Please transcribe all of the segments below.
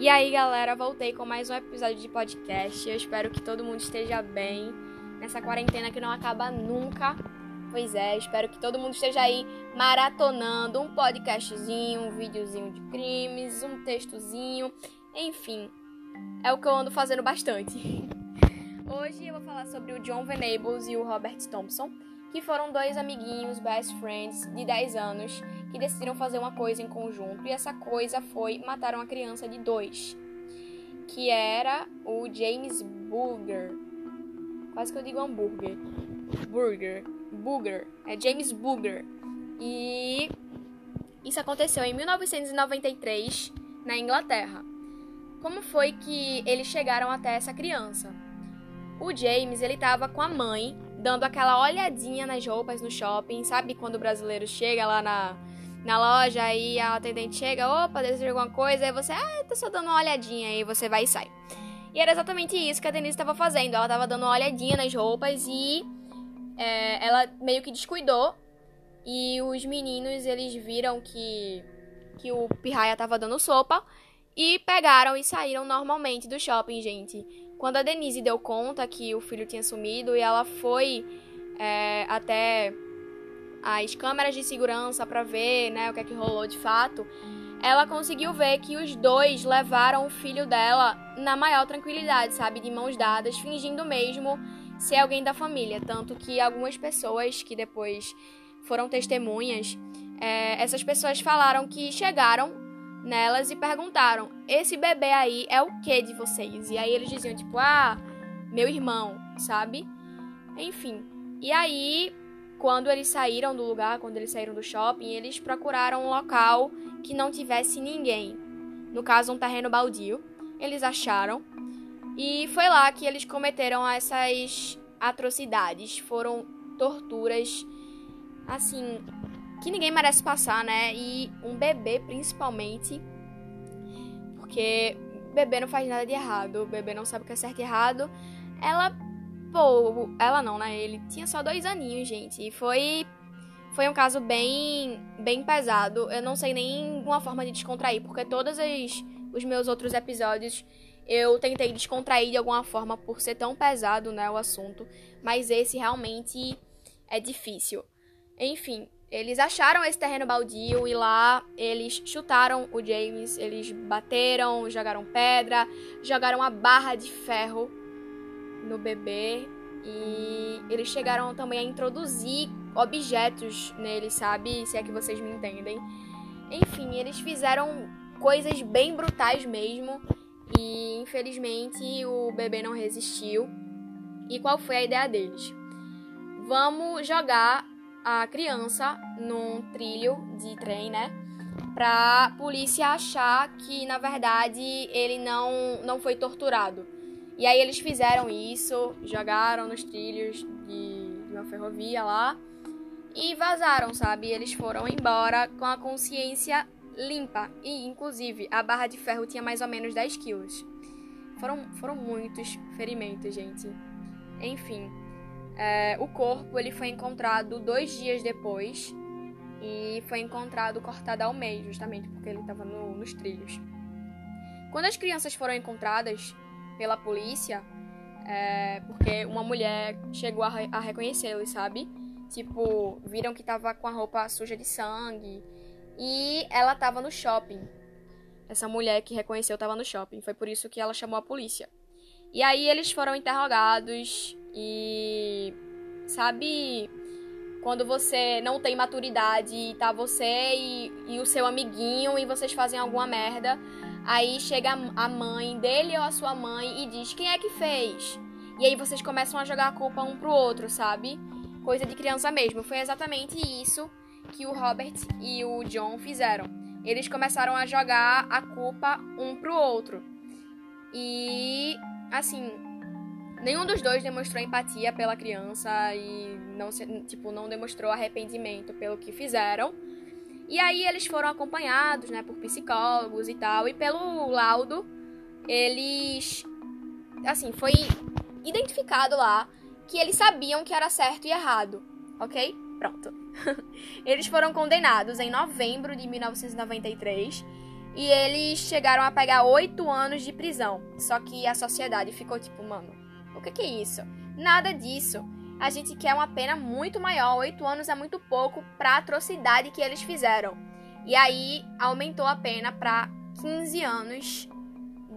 E aí, galera, voltei com mais um episódio de podcast. Eu espero que todo mundo esteja bem nessa quarentena que não acaba nunca. Pois é, espero que todo mundo esteja aí maratonando um podcastzinho, um videozinho de crimes, um textozinho, enfim. É o que eu ando fazendo bastante. Hoje eu vou falar sobre o John Venables e o Robert Thompson, que foram dois amiguinhos, best friends, de 10 anos, que decidiram fazer uma coisa em conjunto, e essa coisa foi matar uma criança de 2, que era o James Burger. Quase que eu digo hambúrguer. Burger. Booger. É James Booger. E isso aconteceu em 1993, na Inglaterra. Como foi que eles chegaram até essa criança? O James, ele tava com a mãe dando aquela olhadinha nas roupas no shopping, sabe? Quando o brasileiro chega lá na, na loja aí a atendente chega, opa, deseja alguma coisa, aí você, ah, tô só dando uma olhadinha, aí você vai e sai. E era exatamente isso que a Denise estava fazendo. Ela estava dando uma olhadinha nas roupas e é, ela meio que descuidou. E os meninos, eles viram que, que o Pirraia estava dando sopa e pegaram e saíram normalmente do shopping, gente. Quando a Denise deu conta que o filho tinha sumido e ela foi é, até as câmeras de segurança para ver né, o que é que rolou de fato, ela conseguiu ver que os dois levaram o filho dela na maior tranquilidade, sabe? De mãos dadas, fingindo mesmo ser alguém da família. Tanto que algumas pessoas que depois foram testemunhas, é, essas pessoas falaram que chegaram nelas e perguntaram: Esse bebê aí é o que de vocês? E aí eles diziam, tipo, ah, meu irmão, sabe? Enfim. E aí, quando eles saíram do lugar, quando eles saíram do shopping, eles procuraram um local que não tivesse ninguém. No caso, um terreno baldio. Eles acharam. E foi lá que eles cometeram essas atrocidades. Foram torturas, assim, que ninguém merece passar, né? E um bebê, principalmente, porque bebê não faz nada de errado, bebê não sabe o que é certo e errado. Ela, pô, ela não, né? Ele tinha só dois aninhos, gente, e foi foi um caso bem bem pesado. Eu não sei nem uma forma de descontrair, porque todos os, os meus outros episódios eu tentei descontrair de alguma forma por ser tão pesado, né, o assunto, mas esse realmente é difícil. Enfim, eles acharam esse terreno baldio e lá eles chutaram o James, eles bateram, jogaram pedra, jogaram a barra de ferro no bebê e eles chegaram também a introduzir objetos nele, sabe? Se é que vocês me entendem. Enfim, eles fizeram coisas bem brutais mesmo e infelizmente o bebê não resistiu. E qual foi a ideia deles? Vamos jogar a criança num trilho de trem, né? Pra polícia achar que, na verdade, ele não, não foi torturado. E aí eles fizeram isso, jogaram nos trilhos de, de uma ferrovia lá e vazaram, sabe? Eles foram embora com a consciência limpa. E, inclusive, a barra de ferro tinha mais ou menos 10 quilos. Foram, foram muitos ferimentos, gente. Enfim, é, o corpo ele foi encontrado dois dias depois e foi encontrado cortado ao meio, justamente porque ele estava no, nos trilhos. Quando as crianças foram encontradas pela polícia, é, porque uma mulher chegou a, a reconhecê-los, sabe? Tipo, viram que tava com a roupa suja de sangue e ela tava no shopping. Essa mulher que reconheceu tava no shopping. Foi por isso que ela chamou a polícia. E aí eles foram interrogados e sabe quando você não tem maturidade e tá você e, e o seu amiguinho e vocês fazem alguma merda, aí chega a mãe dele ou a sua mãe e diz quem é que fez? E aí vocês começam a jogar a culpa um pro outro, sabe? Coisa de criança mesmo. Foi exatamente isso que o Robert e o John fizeram. Eles começaram a jogar a culpa um pro outro. E assim, Nenhum dos dois demonstrou empatia pela criança e não, tipo, não demonstrou arrependimento pelo que fizeram. E aí eles foram acompanhados, né, por psicólogos e tal, e pelo laudo, eles assim, foi identificado lá que eles sabiam que era certo e errado, OK? Pronto. eles foram condenados em novembro de 1993 E eles chegaram a pegar oito anos de prisão. Só que a sociedade ficou tipo, mano, o que, que é isso? Nada disso. A gente quer uma pena muito maior. Oito anos é muito pouco pra atrocidade que eles fizeram. E aí aumentou a pena pra 15 anos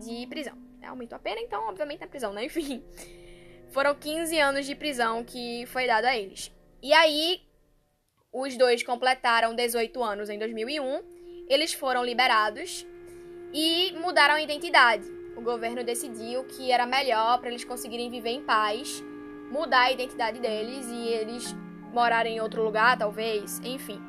de prisão. É, aumentou a pena, então, obviamente, na prisão, né? Enfim. Foram 15 anos de prisão que foi dado a eles. E aí, os dois completaram 18 anos em 2001. Eles foram liberados e mudaram a identidade. O governo decidiu que era melhor para eles conseguirem viver em paz, mudar a identidade deles e eles morarem em outro lugar, talvez, enfim.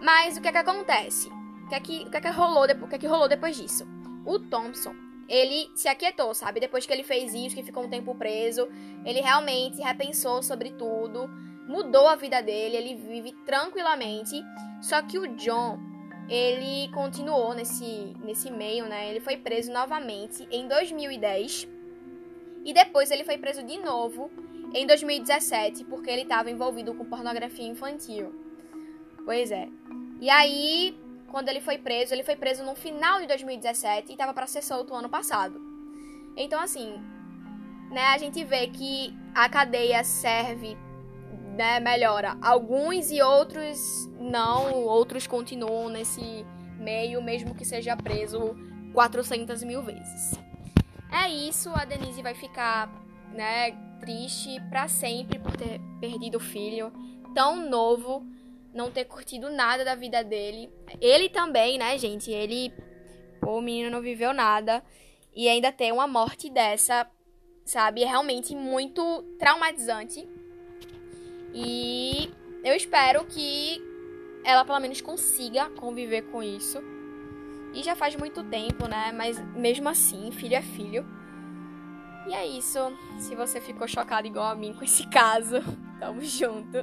Mas o que é que acontece? O que é que, o que, é que rolou, o que é que rolou depois disso? O Thompson ele se aquietou, sabe? Depois que ele fez isso, que ficou um tempo preso, ele realmente repensou sobre tudo, mudou a vida dele, ele vive tranquilamente. Só que o John, ele continuou nesse, nesse meio, né? Ele foi preso novamente em 2010 e depois ele foi preso de novo em 2017 porque ele estava envolvido com pornografia infantil. Pois é. E aí quando ele foi preso, ele foi preso no final de 2017 e estava para ser solto ano passado. Então, assim, né, a gente vê que a cadeia serve, né, melhora alguns e outros não, outros continuam nesse meio, mesmo que seja preso 400 mil vezes. É isso, a Denise vai ficar, né, triste para sempre por ter perdido o filho tão novo não ter curtido nada da vida dele. Ele também, né, gente? Ele. O menino não viveu nada. E ainda ter uma morte dessa, sabe? É realmente muito traumatizante. E eu espero que ela pelo menos consiga conviver com isso. E já faz muito tempo, né? Mas mesmo assim, filho é filho. E é isso. Se você ficou chocado igual a mim com esse caso, tamo junto.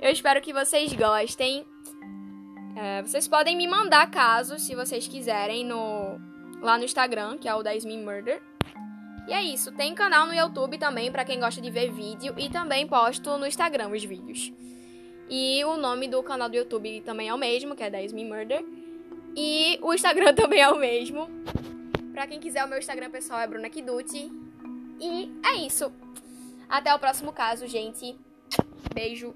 Eu espero que vocês gostem. É, vocês podem me mandar casos, se vocês quiserem, no lá no Instagram, que é o 10 Me Murder. E é isso. Tem canal no YouTube também para quem gosta de ver vídeo e também posto no Instagram os vídeos. E o nome do canal do YouTube também é o mesmo, que é 10 Me Murder. E o Instagram também é o mesmo. Pra quem quiser, o meu Instagram pessoal é Bruna Kiduti. E é isso. Até o próximo caso, gente. Beijo.